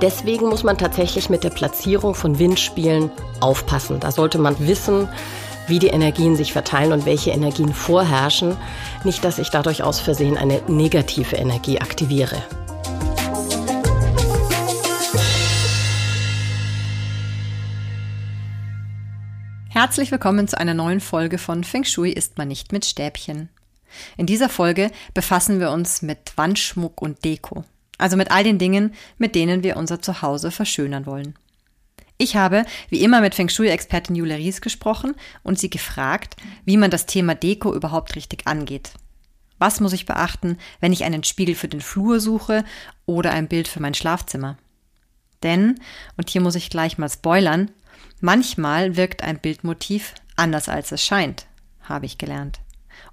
Deswegen muss man tatsächlich mit der Platzierung von Windspielen aufpassen. Da sollte man wissen, wie die Energien sich verteilen und welche Energien vorherrschen. Nicht, dass ich dadurch aus Versehen eine negative Energie aktiviere. Herzlich willkommen zu einer neuen Folge von Feng Shui ist man nicht mit Stäbchen. In dieser Folge befassen wir uns mit Wandschmuck und Deko. Also mit all den Dingen, mit denen wir unser Zuhause verschönern wollen. Ich habe, wie immer, mit Feng Shui-Expertin Julia Ries gesprochen und sie gefragt, wie man das Thema Deko überhaupt richtig angeht. Was muss ich beachten, wenn ich einen Spiegel für den Flur suche oder ein Bild für mein Schlafzimmer? Denn, und hier muss ich gleich mal spoilern, Manchmal wirkt ein Bildmotiv anders als es scheint, habe ich gelernt.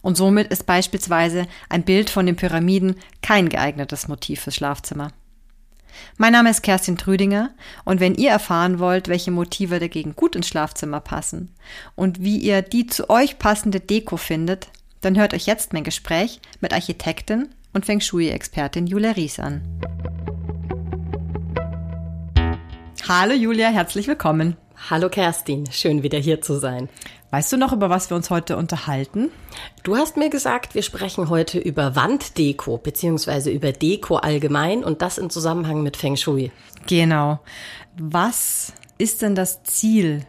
Und somit ist beispielsweise ein Bild von den Pyramiden kein geeignetes Motiv fürs Schlafzimmer. Mein Name ist Kerstin Trüdinger und wenn ihr erfahren wollt, welche Motive dagegen gut ins Schlafzimmer passen und wie ihr die zu euch passende Deko findet, dann hört euch jetzt mein Gespräch mit Architektin und Feng Shui-Expertin Julia Ries an. Hallo Julia, herzlich willkommen. Hallo Kerstin, schön wieder hier zu sein. Weißt du noch, über was wir uns heute unterhalten? Du hast mir gesagt, wir sprechen heute über Wanddeko beziehungsweise über Deko allgemein und das in Zusammenhang mit Feng Shui. Genau. Was ist denn das Ziel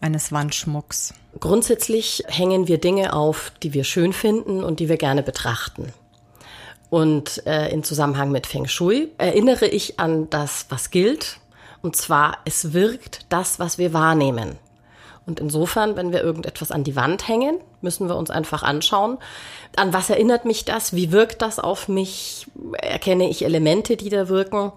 eines Wandschmucks? Grundsätzlich hängen wir Dinge auf, die wir schön finden und die wir gerne betrachten. Und äh, in Zusammenhang mit Feng Shui erinnere ich an das, was gilt, und zwar, es wirkt das, was wir wahrnehmen. Und insofern, wenn wir irgendetwas an die Wand hängen, müssen wir uns einfach anschauen, an was erinnert mich das, wie wirkt das auf mich, erkenne ich Elemente, die da wirken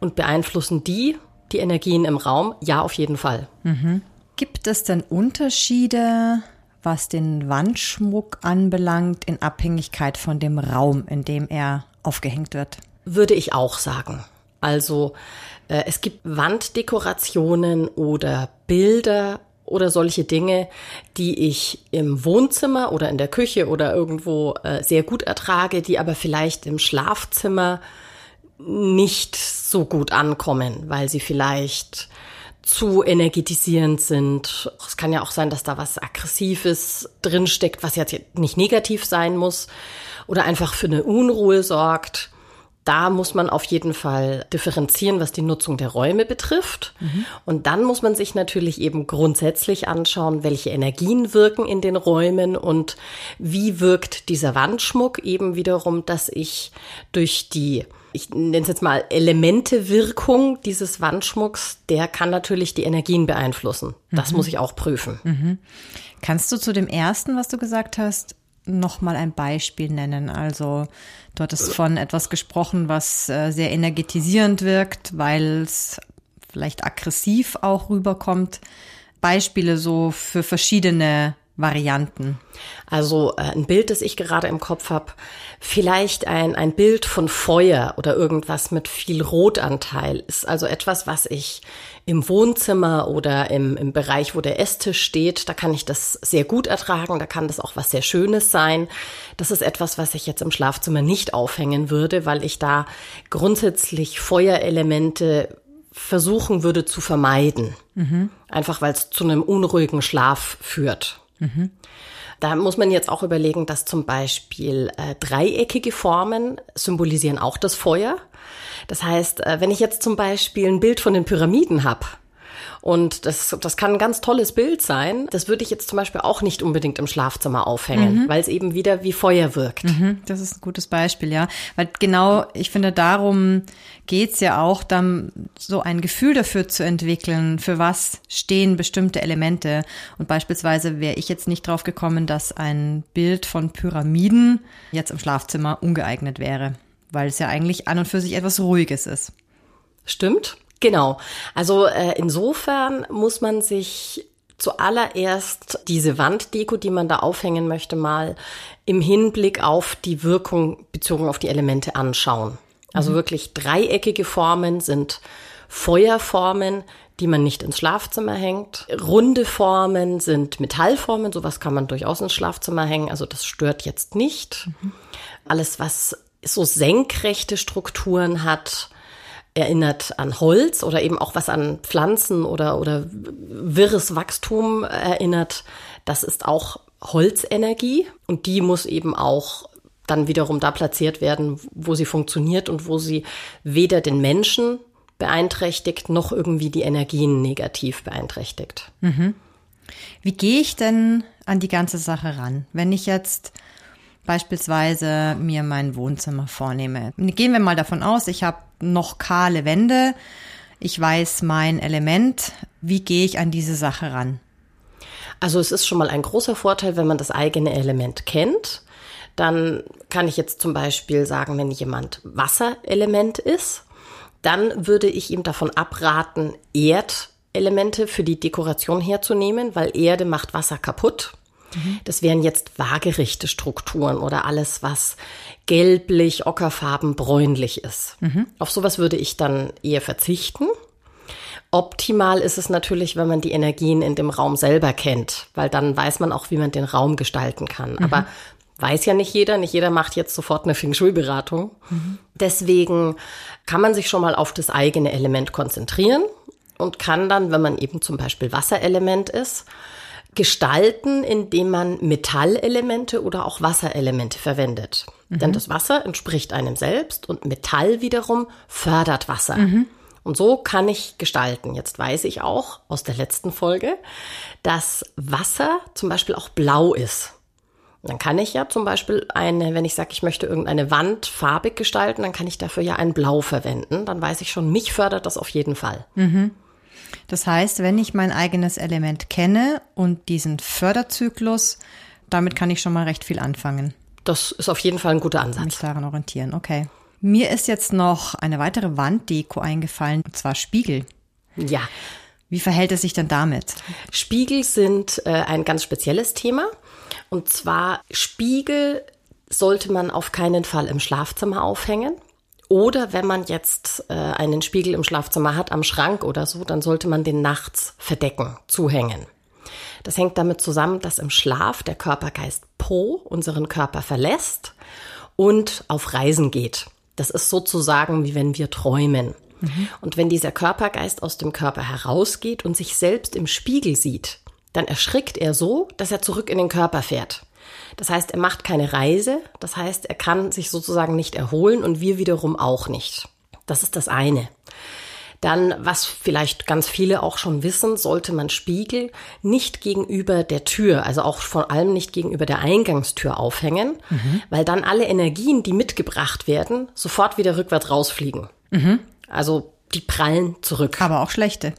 und beeinflussen die die Energien im Raum? Ja, auf jeden Fall. Mhm. Gibt es denn Unterschiede, was den Wandschmuck anbelangt, in Abhängigkeit von dem Raum, in dem er aufgehängt wird? Würde ich auch sagen. Also es gibt Wanddekorationen oder Bilder oder solche Dinge, die ich im Wohnzimmer oder in der Küche oder irgendwo äh, sehr gut ertrage, die aber vielleicht im Schlafzimmer nicht so gut ankommen, weil sie vielleicht zu energetisierend sind. Es kann ja auch sein, dass da was Aggressives drinsteckt, was jetzt nicht negativ sein muss oder einfach für eine Unruhe sorgt da muss man auf jeden Fall differenzieren, was die Nutzung der Räume betrifft. Mhm. Und dann muss man sich natürlich eben grundsätzlich anschauen, welche Energien wirken in den Räumen und wie wirkt dieser Wandschmuck eben wiederum, dass ich durch die ich nenne es jetzt mal Elementewirkung dieses Wandschmucks, der kann natürlich die Energien beeinflussen. Das mhm. muss ich auch prüfen. Mhm. Kannst du zu dem ersten, was du gesagt hast, noch mal ein Beispiel nennen? Also du hattest von etwas gesprochen, was äh, sehr energetisierend wirkt, weil es vielleicht aggressiv auch rüberkommt. Beispiele so für verschiedene Varianten. Also äh, ein Bild, das ich gerade im Kopf habe, vielleicht ein, ein Bild von Feuer oder irgendwas mit viel Rotanteil, ist also etwas, was ich im Wohnzimmer oder im, im Bereich, wo der Esstisch steht, da kann ich das sehr gut ertragen, da kann das auch was sehr Schönes sein. Das ist etwas, was ich jetzt im Schlafzimmer nicht aufhängen würde, weil ich da grundsätzlich Feuerelemente versuchen würde zu vermeiden. Mhm. Einfach weil es zu einem unruhigen Schlaf führt. Mhm. Da muss man jetzt auch überlegen, dass zum Beispiel äh, dreieckige Formen symbolisieren auch das Feuer. Das heißt, äh, wenn ich jetzt zum Beispiel ein Bild von den Pyramiden habe, und das, das kann ein ganz tolles Bild sein. Das würde ich jetzt zum Beispiel auch nicht unbedingt im Schlafzimmer aufhängen, mhm. weil es eben wieder wie Feuer wirkt. Mhm, das ist ein gutes Beispiel, ja. Weil genau, ich finde, darum geht's ja auch, dann so ein Gefühl dafür zu entwickeln, für was stehen bestimmte Elemente. Und beispielsweise wäre ich jetzt nicht drauf gekommen, dass ein Bild von Pyramiden jetzt im Schlafzimmer ungeeignet wäre, weil es ja eigentlich an und für sich etwas Ruhiges ist. Stimmt. Genau. Also äh, insofern muss man sich zuallererst diese Wanddeko, die man da aufhängen möchte, mal im Hinblick auf die Wirkung bezogen auf die Elemente anschauen. Also mhm. wirklich dreieckige Formen sind Feuerformen, die man nicht ins Schlafzimmer hängt. Runde Formen sind Metallformen, sowas kann man durchaus ins Schlafzimmer hängen, also das stört jetzt nicht. Mhm. Alles, was so senkrechte Strukturen hat, erinnert an Holz oder eben auch was an Pflanzen oder, oder wirres Wachstum erinnert, das ist auch Holzenergie und die muss eben auch dann wiederum da platziert werden, wo sie funktioniert und wo sie weder den Menschen beeinträchtigt noch irgendwie die Energien negativ beeinträchtigt. Mhm. Wie gehe ich denn an die ganze Sache ran? Wenn ich jetzt beispielsweise mir mein Wohnzimmer vornehme. Gehen wir mal davon aus, ich habe noch kahle Wände, ich weiß mein Element, wie gehe ich an diese Sache ran? Also es ist schon mal ein großer Vorteil, wenn man das eigene Element kennt. Dann kann ich jetzt zum Beispiel sagen, wenn jemand Wasserelement ist, dann würde ich ihm davon abraten, Erdelemente für die Dekoration herzunehmen, weil Erde macht Wasser kaputt. Mhm. Das wären jetzt waagerechte Strukturen oder alles, was gelblich, ockerfarben, bräunlich ist. Mhm. Auf sowas würde ich dann eher verzichten. Optimal ist es natürlich, wenn man die Energien in dem Raum selber kennt, weil dann weiß man auch, wie man den Raum gestalten kann. Mhm. Aber weiß ja nicht jeder, nicht jeder macht jetzt sofort eine Feng Shui-Beratung. Mhm. Deswegen kann man sich schon mal auf das eigene Element konzentrieren und kann dann, wenn man eben zum Beispiel Wasserelement ist, gestalten, indem man Metallelemente oder auch Wasserelemente verwendet. Mhm. Denn das Wasser entspricht einem selbst und Metall wiederum fördert Wasser. Mhm. Und so kann ich gestalten. Jetzt weiß ich auch aus der letzten Folge, dass Wasser zum Beispiel auch blau ist. Dann kann ich ja zum Beispiel eine, wenn ich sage, ich möchte irgendeine Wand farbig gestalten, dann kann ich dafür ja ein Blau verwenden. Dann weiß ich schon, mich fördert das auf jeden Fall. Mhm. Das heißt, wenn ich mein eigenes Element kenne und diesen Förderzyklus, damit kann ich schon mal recht viel anfangen. Das ist auf jeden Fall ein guter Ansatz. Mich daran orientieren, okay. Mir ist jetzt noch eine weitere Wanddeko eingefallen, und zwar Spiegel. Ja. Wie verhält es sich denn damit? Spiegel sind äh, ein ganz spezielles Thema. Und zwar Spiegel sollte man auf keinen Fall im Schlafzimmer aufhängen. Oder wenn man jetzt äh, einen Spiegel im Schlafzimmer hat, am Schrank oder so, dann sollte man den nachts verdecken, zuhängen. Das hängt damit zusammen, dass im Schlaf der Körpergeist Po unseren Körper verlässt und auf Reisen geht. Das ist sozusagen wie wenn wir träumen. Mhm. Und wenn dieser Körpergeist aus dem Körper herausgeht und sich selbst im Spiegel sieht, dann erschrickt er so, dass er zurück in den Körper fährt. Das heißt, er macht keine Reise, das heißt, er kann sich sozusagen nicht erholen und wir wiederum auch nicht. Das ist das eine. Dann, was vielleicht ganz viele auch schon wissen, sollte man Spiegel nicht gegenüber der Tür, also auch vor allem nicht gegenüber der Eingangstür aufhängen, mhm. weil dann alle Energien, die mitgebracht werden, sofort wieder rückwärts rausfliegen. Mhm. Also die prallen zurück. Aber auch schlechte.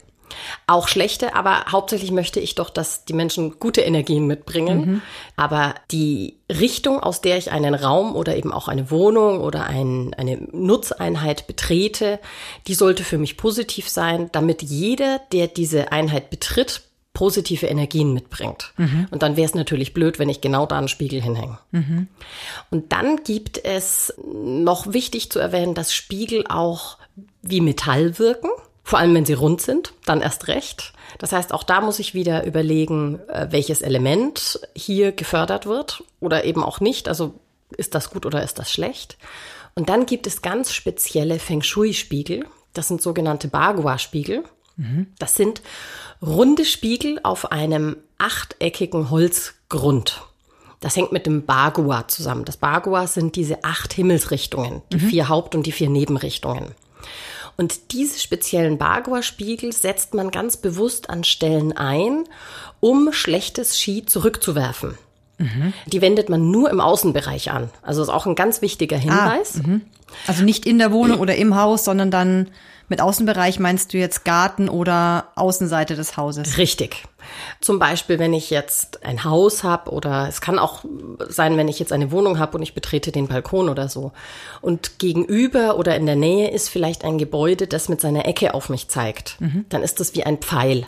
Auch schlechte, aber hauptsächlich möchte ich doch, dass die Menschen gute Energien mitbringen. Mhm. Aber die Richtung, aus der ich einen Raum oder eben auch eine Wohnung oder ein, eine Nutzeinheit betrete, die sollte für mich positiv sein, damit jeder, der diese Einheit betritt, positive Energien mitbringt. Mhm. Und dann wäre es natürlich blöd, wenn ich genau da einen Spiegel hinhänge. Mhm. Und dann gibt es noch wichtig zu erwähnen, dass Spiegel auch wie Metall wirken. Vor allem, wenn sie rund sind, dann erst recht. Das heißt, auch da muss ich wieder überlegen, äh, welches Element hier gefördert wird oder eben auch nicht. Also ist das gut oder ist das schlecht? Und dann gibt es ganz spezielle Feng Shui-Spiegel. Das sind sogenannte Bagua-Spiegel. Mhm. Das sind runde Spiegel auf einem achteckigen Holzgrund. Das hängt mit dem Bagua zusammen. Das Bagua sind diese acht Himmelsrichtungen, die mhm. vier Haupt- und die vier Nebenrichtungen. Und diese speziellen Bagua-Spiegel setzt man ganz bewusst an Stellen ein, um schlechtes Ski zurückzuwerfen. Mhm. Die wendet man nur im Außenbereich an. Also ist auch ein ganz wichtiger ah, Hinweis. Ah, also nicht in der Wohnung oder im Haus, sondern dann mit Außenbereich meinst du jetzt Garten oder Außenseite des Hauses? Richtig. Zum Beispiel, wenn ich jetzt ein Haus habe oder es kann auch sein, wenn ich jetzt eine Wohnung habe und ich betrete den Balkon oder so. Und gegenüber oder in der Nähe ist vielleicht ein Gebäude, das mit seiner Ecke auf mich zeigt. Mhm. Dann ist das wie ein Pfeil.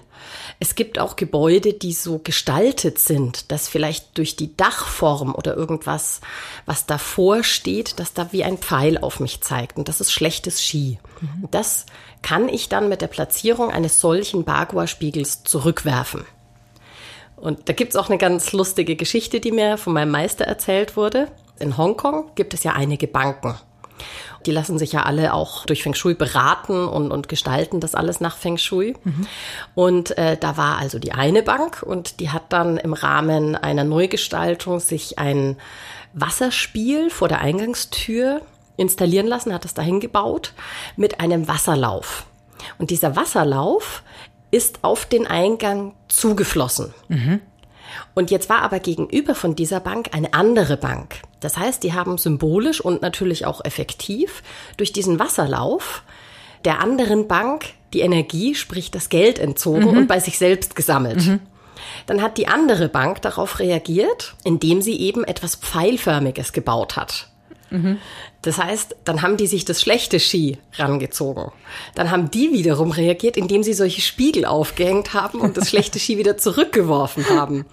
Es gibt auch Gebäude, die so gestaltet sind, dass vielleicht durch die Dachform oder irgendwas, was davor steht, dass da wie ein Pfeil auf mich zeigt. Und das ist schlechtes Ski. Mhm. Das kann ich dann mit der Platzierung eines solchen Bagua-Spiegels zurückwerfen. Und da gibt's auch eine ganz lustige Geschichte, die mir von meinem Meister erzählt wurde. In Hongkong gibt es ja einige Banken. Die lassen sich ja alle auch durch Feng Shui beraten und, und gestalten das alles nach Feng Shui. Mhm. Und äh, da war also die eine Bank und die hat dann im Rahmen einer Neugestaltung sich ein Wasserspiel vor der Eingangstür installieren lassen, hat es dahin gebaut mit einem Wasserlauf. Und dieser Wasserlauf ist auf den Eingang zugeflossen. Mhm. Und jetzt war aber gegenüber von dieser Bank eine andere Bank. Das heißt, die haben symbolisch und natürlich auch effektiv durch diesen Wasserlauf der anderen Bank die Energie, sprich das Geld entzogen mhm. und bei sich selbst gesammelt. Mhm. Dann hat die andere Bank darauf reagiert, indem sie eben etwas Pfeilförmiges gebaut hat. Mhm. Das heißt, dann haben die sich das schlechte Ski rangezogen. Dann haben die wiederum reagiert, indem sie solche Spiegel aufgehängt haben und das schlechte Ski wieder zurückgeworfen haben.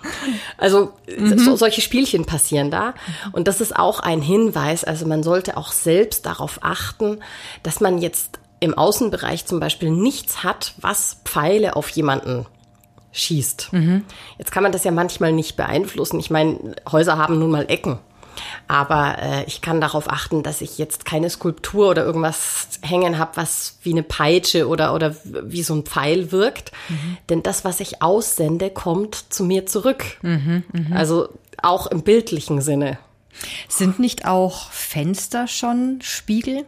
Also mhm. so, solche Spielchen passieren da. Und das ist auch ein Hinweis. Also man sollte auch selbst darauf achten, dass man jetzt im Außenbereich zum Beispiel nichts hat, was Pfeile auf jemanden schießt. Mhm. Jetzt kann man das ja manchmal nicht beeinflussen. Ich meine, Häuser haben nun mal Ecken. Aber äh, ich kann darauf achten, dass ich jetzt keine Skulptur oder irgendwas hängen habe, was wie eine Peitsche oder, oder wie so ein Pfeil wirkt. Mhm. Denn das, was ich aussende, kommt zu mir zurück. Mhm, mh. Also auch im bildlichen Sinne. Sind nicht auch Fenster schon Spiegel?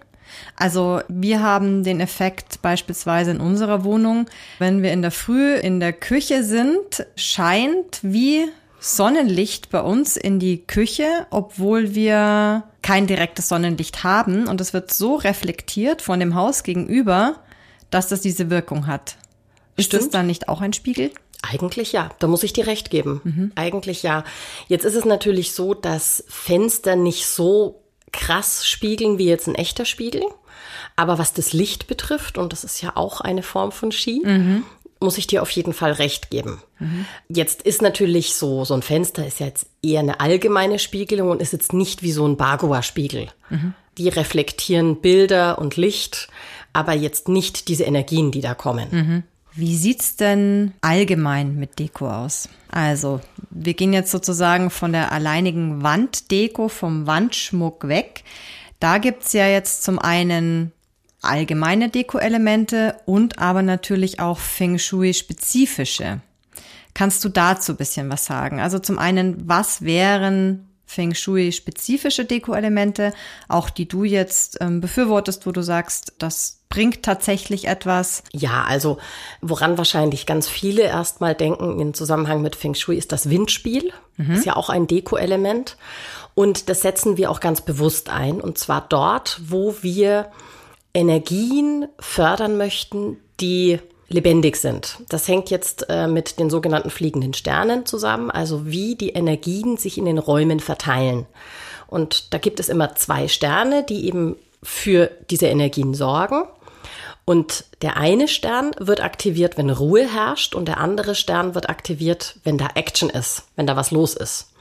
Also wir haben den Effekt beispielsweise in unserer Wohnung, wenn wir in der Früh in der Küche sind, scheint wie Sonnenlicht bei uns in die Küche, obwohl wir kein direktes Sonnenlicht haben. Und es wird so reflektiert von dem Haus gegenüber, dass das diese Wirkung hat. Ist Stimmt. das dann nicht auch ein Spiegel? Eigentlich ja, da muss ich dir recht geben. Mhm. Eigentlich ja. Jetzt ist es natürlich so, dass Fenster nicht so krass spiegeln wie jetzt ein echter Spiegel. Aber was das Licht betrifft, und das ist ja auch eine Form von Ski, mhm muss ich dir auf jeden Fall recht geben. Mhm. Jetzt ist natürlich so, so ein Fenster ist ja jetzt eher eine allgemeine Spiegelung und ist jetzt nicht wie so ein Bagua-Spiegel. Mhm. Die reflektieren Bilder und Licht, aber jetzt nicht diese Energien, die da kommen. Mhm. Wie sieht's denn allgemein mit Deko aus? Also, wir gehen jetzt sozusagen von der alleinigen Wanddeko, vom Wandschmuck weg. Da gibt's ja jetzt zum einen allgemeine Deko-Elemente und aber natürlich auch Feng Shui-spezifische. Kannst du dazu ein bisschen was sagen? Also zum einen, was wären Feng Shui-spezifische Deko-Elemente, auch die du jetzt ähm, befürwortest, wo du sagst, das bringt tatsächlich etwas? Ja, also woran wahrscheinlich ganz viele erstmal denken im Zusammenhang mit Feng Shui ist das Windspiel. Mhm. Ist ja auch ein Deko-Element. Und das setzen wir auch ganz bewusst ein. Und zwar dort, wo wir Energien fördern möchten, die lebendig sind. Das hängt jetzt äh, mit den sogenannten fliegenden Sternen zusammen, also wie die Energien sich in den Räumen verteilen. Und da gibt es immer zwei Sterne, die eben für diese Energien sorgen. Und der eine Stern wird aktiviert, wenn Ruhe herrscht und der andere Stern wird aktiviert, wenn da Action ist, wenn da was los ist.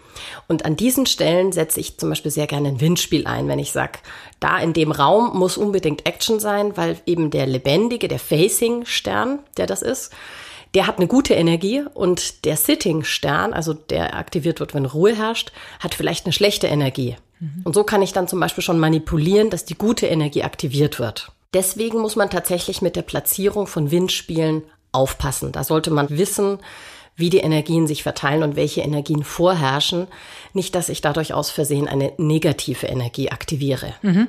Und an diesen Stellen setze ich zum Beispiel sehr gerne ein Windspiel ein, wenn ich sage, da in dem Raum muss unbedingt Action sein, weil eben der lebendige, der Facing-Stern, der das ist, der hat eine gute Energie und der Sitting-Stern, also der aktiviert wird, wenn Ruhe herrscht, hat vielleicht eine schlechte Energie. Mhm. Und so kann ich dann zum Beispiel schon manipulieren, dass die gute Energie aktiviert wird. Deswegen muss man tatsächlich mit der Platzierung von Windspielen aufpassen. Da sollte man wissen, wie die Energien sich verteilen und welche Energien vorherrschen. Nicht, dass ich dadurch aus Versehen eine negative Energie aktiviere. Mhm.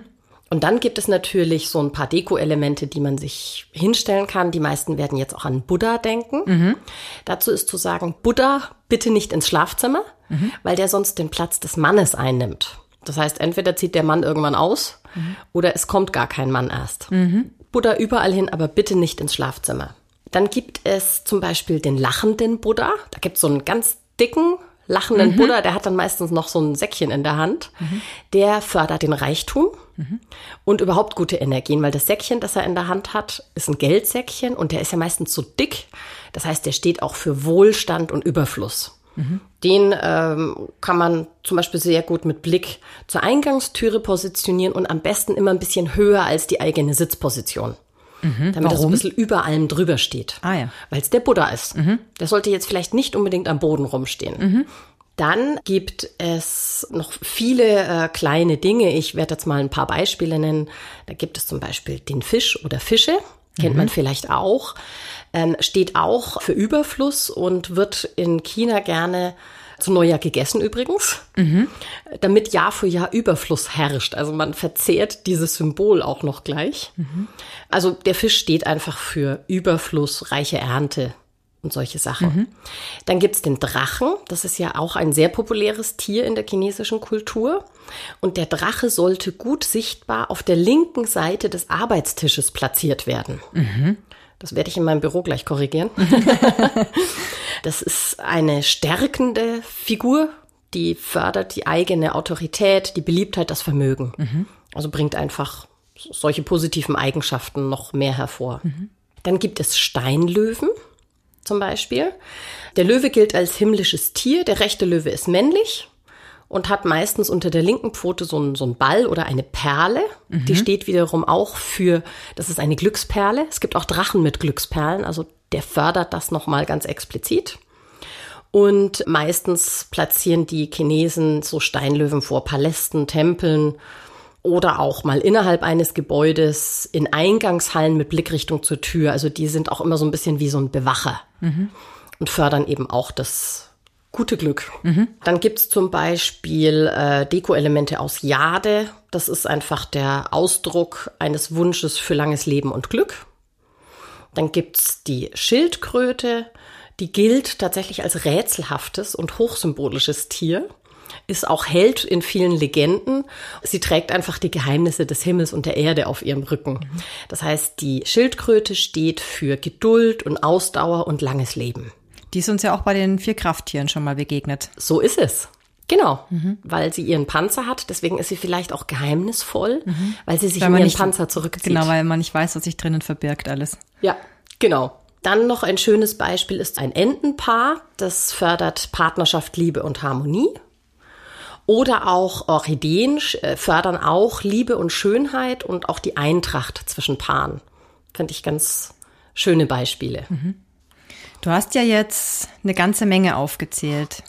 Und dann gibt es natürlich so ein paar Deko-Elemente, die man sich hinstellen kann. Die meisten werden jetzt auch an Buddha denken. Mhm. Dazu ist zu sagen, Buddha bitte nicht ins Schlafzimmer, mhm. weil der sonst den Platz des Mannes einnimmt. Das heißt, entweder zieht der Mann irgendwann aus mhm. oder es kommt gar kein Mann erst. Mhm. Buddha überall hin, aber bitte nicht ins Schlafzimmer. Dann gibt es zum Beispiel den lachenden Buddha. Da gibt es so einen ganz dicken, lachenden mhm. Buddha, der hat dann meistens noch so ein Säckchen in der Hand. Mhm. Der fördert den Reichtum mhm. und überhaupt gute Energien, weil das Säckchen, das er in der Hand hat, ist ein Geldsäckchen und der ist ja meistens so dick. Das heißt, der steht auch für Wohlstand und Überfluss. Mhm. Den ähm, kann man zum Beispiel sehr gut mit Blick zur Eingangstüre positionieren und am besten immer ein bisschen höher als die eigene Sitzposition. Mhm. Damit Warum? er so ein bisschen über allem drüber steht. Ah ja. Weil es der Buddha ist. Mhm. Der sollte jetzt vielleicht nicht unbedingt am Boden rumstehen. Mhm. Dann gibt es noch viele äh, kleine Dinge. Ich werde jetzt mal ein paar Beispiele nennen. Da gibt es zum Beispiel den Fisch oder Fische. Kennt mhm. man vielleicht auch. Ähm, steht auch für Überfluss und wird in China gerne zu Neujahr gegessen übrigens, mhm. damit Jahr für Jahr Überfluss herrscht. Also man verzehrt dieses Symbol auch noch gleich. Mhm. Also der Fisch steht einfach für Überfluss, reiche Ernte, und solche Sachen. Mhm. Dann gibt's den Drachen. Das ist ja auch ein sehr populäres Tier in der chinesischen Kultur. Und der Drache sollte gut sichtbar auf der linken Seite des Arbeitstisches platziert werden. Das werde ich in meinem Büro gleich korrigieren. das ist eine stärkende Figur, die fördert die eigene Autorität, die Beliebtheit, das Vermögen. Mhm. Also bringt einfach solche positiven Eigenschaften noch mehr hervor. Mhm. Dann gibt es Steinlöwen zum Beispiel. Der Löwe gilt als himmlisches Tier. Der rechte Löwe ist männlich und hat meistens unter der linken Pfote so einen, so einen Ball oder eine Perle. Mhm. Die steht wiederum auch für, das ist eine Glücksperle. Es gibt auch Drachen mit Glücksperlen, also der fördert das nochmal ganz explizit. Und meistens platzieren die Chinesen so Steinlöwen vor Palästen, Tempeln oder auch mal innerhalb eines Gebäudes in Eingangshallen mit Blickrichtung zur Tür. Also die sind auch immer so ein bisschen wie so ein Bewacher mhm. und fördern eben auch das gute Glück. Mhm. Dann gibt's zum Beispiel äh, Deko-Elemente aus Jade. Das ist einfach der Ausdruck eines Wunsches für langes Leben und Glück. Dann gibt's die Schildkröte. Die gilt tatsächlich als rätselhaftes und hochsymbolisches Tier ist auch Held in vielen Legenden. Sie trägt einfach die Geheimnisse des Himmels und der Erde auf ihrem Rücken. Das heißt, die Schildkröte steht für Geduld und Ausdauer und langes Leben. Die ist uns ja auch bei den vier Krafttieren schon mal begegnet. So ist es. Genau, mhm. weil sie ihren Panzer hat, deswegen ist sie vielleicht auch geheimnisvoll, mhm. weil sie sich weil in ihren nicht, Panzer zurückzieht. Genau, weil man nicht weiß, was sich drinnen verbirgt alles. Ja, genau. Dann noch ein schönes Beispiel ist ein Entenpaar. Das fördert Partnerschaft, Liebe und Harmonie. Oder auch Orchideen äh, fördern auch Liebe und Schönheit und auch die Eintracht zwischen Paaren. Finde ich ganz schöne Beispiele. Mhm. Du hast ja jetzt eine ganze Menge aufgezählt.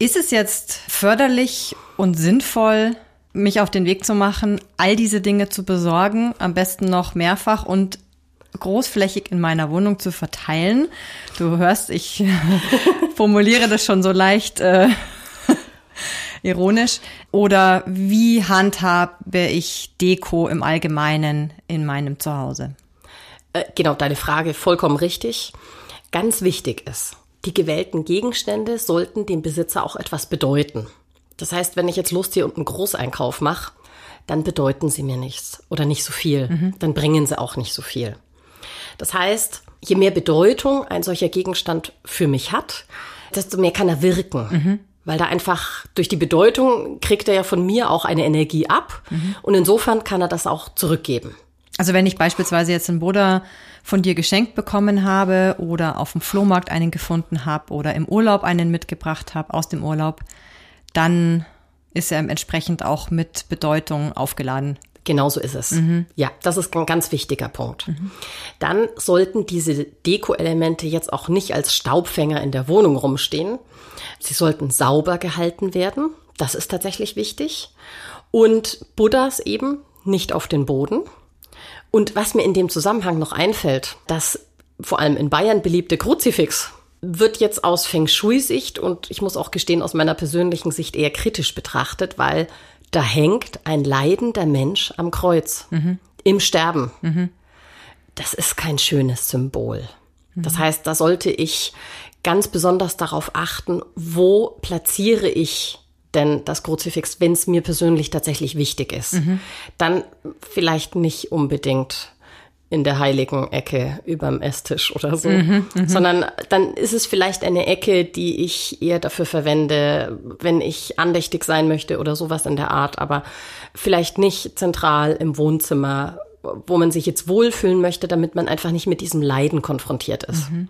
Ist es jetzt förderlich und sinnvoll, mich auf den Weg zu machen, all diese Dinge zu besorgen, am besten noch mehrfach und großflächig in meiner Wohnung zu verteilen? Du hörst, ich formuliere das schon so leicht äh, ironisch. Oder wie handhabe ich Deko im Allgemeinen in meinem Zuhause? Äh, genau, deine Frage vollkommen richtig. Ganz wichtig ist, die gewählten Gegenstände sollten dem Besitzer auch etwas bedeuten. Das heißt, wenn ich jetzt Lust hier und einen Großeinkauf mache, dann bedeuten sie mir nichts oder nicht so viel. Mhm. Dann bringen sie auch nicht so viel. Das heißt, je mehr Bedeutung ein solcher Gegenstand für mich hat, desto mehr kann er wirken. Mhm weil da einfach durch die Bedeutung kriegt er ja von mir auch eine Energie ab mhm. und insofern kann er das auch zurückgeben. Also wenn ich beispielsweise jetzt einen Buddha von dir geschenkt bekommen habe oder auf dem Flohmarkt einen gefunden habe oder im Urlaub einen mitgebracht habe aus dem Urlaub, dann ist er entsprechend auch mit Bedeutung aufgeladen. Genauso ist es. Mhm. Ja, das ist ein ganz wichtiger Punkt. Mhm. Dann sollten diese Deko-Elemente jetzt auch nicht als Staubfänger in der Wohnung rumstehen, Sie sollten sauber gehalten werden. Das ist tatsächlich wichtig. Und Buddhas eben nicht auf den Boden. Und was mir in dem Zusammenhang noch einfällt, das vor allem in Bayern beliebte Kruzifix wird jetzt aus Feng Shui-Sicht und ich muss auch gestehen, aus meiner persönlichen Sicht eher kritisch betrachtet, weil da hängt ein leidender Mensch am Kreuz mhm. im Sterben. Mhm. Das ist kein schönes Symbol. Das mhm. heißt, da sollte ich ganz besonders darauf achten, wo platziere ich denn das Kruzifix, wenn es mir persönlich tatsächlich wichtig ist. Mhm. Dann vielleicht nicht unbedingt in der heiligen Ecke überm Esstisch oder so, mhm, mhm, sondern dann ist es vielleicht eine Ecke, die ich eher dafür verwende, wenn ich andächtig sein möchte oder sowas in der Art, aber vielleicht nicht zentral im Wohnzimmer, wo man sich jetzt wohlfühlen möchte, damit man einfach nicht mit diesem Leiden konfrontiert ist. Mhm.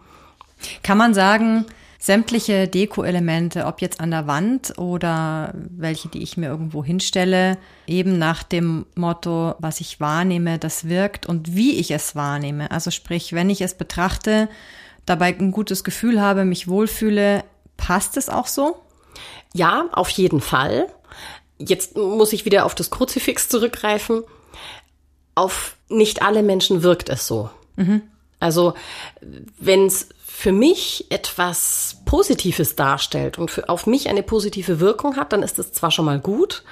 Kann man sagen, sämtliche Deko-Elemente, ob jetzt an der Wand oder welche, die ich mir irgendwo hinstelle, eben nach dem Motto, was ich wahrnehme, das wirkt und wie ich es wahrnehme. Also sprich, wenn ich es betrachte, dabei ein gutes Gefühl habe, mich wohlfühle, passt es auch so? Ja, auf jeden Fall. Jetzt muss ich wieder auf das Kruzifix zurückgreifen. Auf nicht alle Menschen wirkt es so. Mhm. Also wenn es für mich etwas Positives darstellt und für, auf mich eine positive Wirkung hat, dann ist es zwar schon mal gut,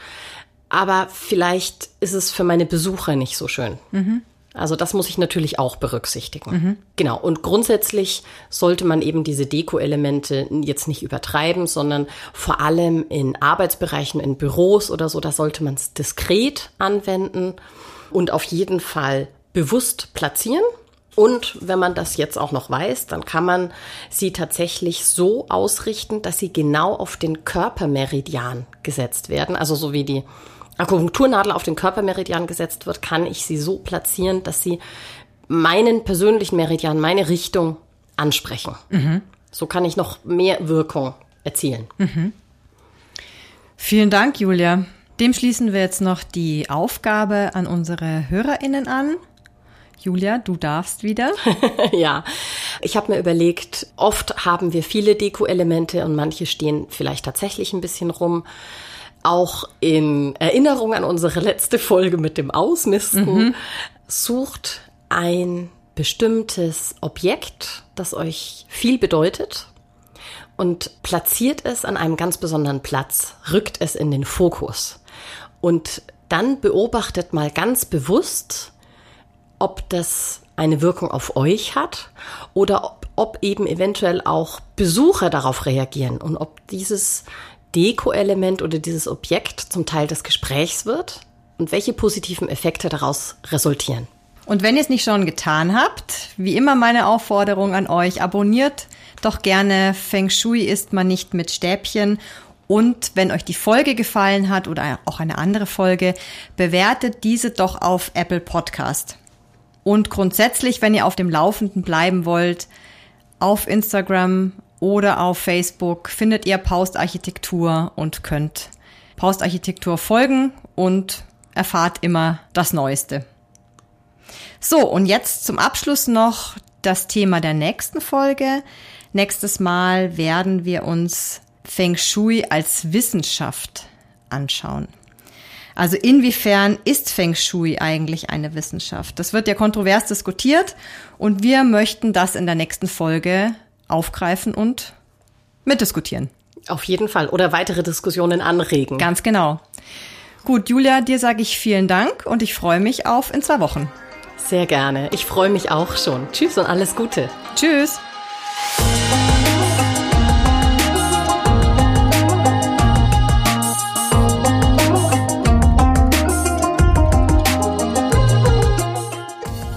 aber vielleicht ist es für meine Besucher nicht so schön. Mhm. Also das muss ich natürlich auch berücksichtigen. Mhm. Genau. Und grundsätzlich sollte man eben diese Deko-Elemente jetzt nicht übertreiben, sondern vor allem in Arbeitsbereichen, in Büros oder so, da sollte man es diskret anwenden und auf jeden Fall bewusst platzieren. Und wenn man das jetzt auch noch weiß, dann kann man sie tatsächlich so ausrichten, dass sie genau auf den Körpermeridian gesetzt werden. Also so wie die Akupunkturnadel auf den Körpermeridian gesetzt wird, kann ich sie so platzieren, dass sie meinen persönlichen Meridian, meine Richtung ansprechen. Mhm. So kann ich noch mehr Wirkung erzielen. Mhm. Vielen Dank, Julia. Dem schließen wir jetzt noch die Aufgabe an unsere HörerInnen an. Julia, du darfst wieder. ja, ich habe mir überlegt, oft haben wir viele Deko-Elemente und manche stehen vielleicht tatsächlich ein bisschen rum auch in Erinnerung an unsere letzte Folge mit dem Ausmisten, mhm. sucht ein bestimmtes Objekt, das euch viel bedeutet und platziert es an einem ganz besonderen Platz, rückt es in den Fokus und dann beobachtet mal ganz bewusst, ob das eine Wirkung auf euch hat oder ob, ob eben eventuell auch Besucher darauf reagieren und ob dieses Deko-Element oder dieses Objekt zum Teil des Gesprächs wird und welche positiven Effekte daraus resultieren. Und wenn ihr es nicht schon getan habt, wie immer meine Aufforderung an euch, abonniert doch gerne Feng Shui ist man nicht mit Stäbchen. Und wenn euch die Folge gefallen hat oder auch eine andere Folge, bewertet diese doch auf Apple Podcast. Und grundsätzlich, wenn ihr auf dem Laufenden bleiben wollt, auf Instagram oder auf Facebook findet ihr Paustarchitektur und könnt Paustarchitektur folgen und erfahrt immer das Neueste. So, und jetzt zum Abschluss noch das Thema der nächsten Folge. Nächstes Mal werden wir uns Feng Shui als Wissenschaft anschauen. Also inwiefern ist Feng Shui eigentlich eine Wissenschaft? Das wird ja kontrovers diskutiert und wir möchten das in der nächsten Folge aufgreifen und mitdiskutieren. Auf jeden Fall. Oder weitere Diskussionen anregen. Ganz genau. Gut, Julia, dir sage ich vielen Dank und ich freue mich auf in zwei Wochen. Sehr gerne. Ich freue mich auch schon. Tschüss und alles Gute. Tschüss.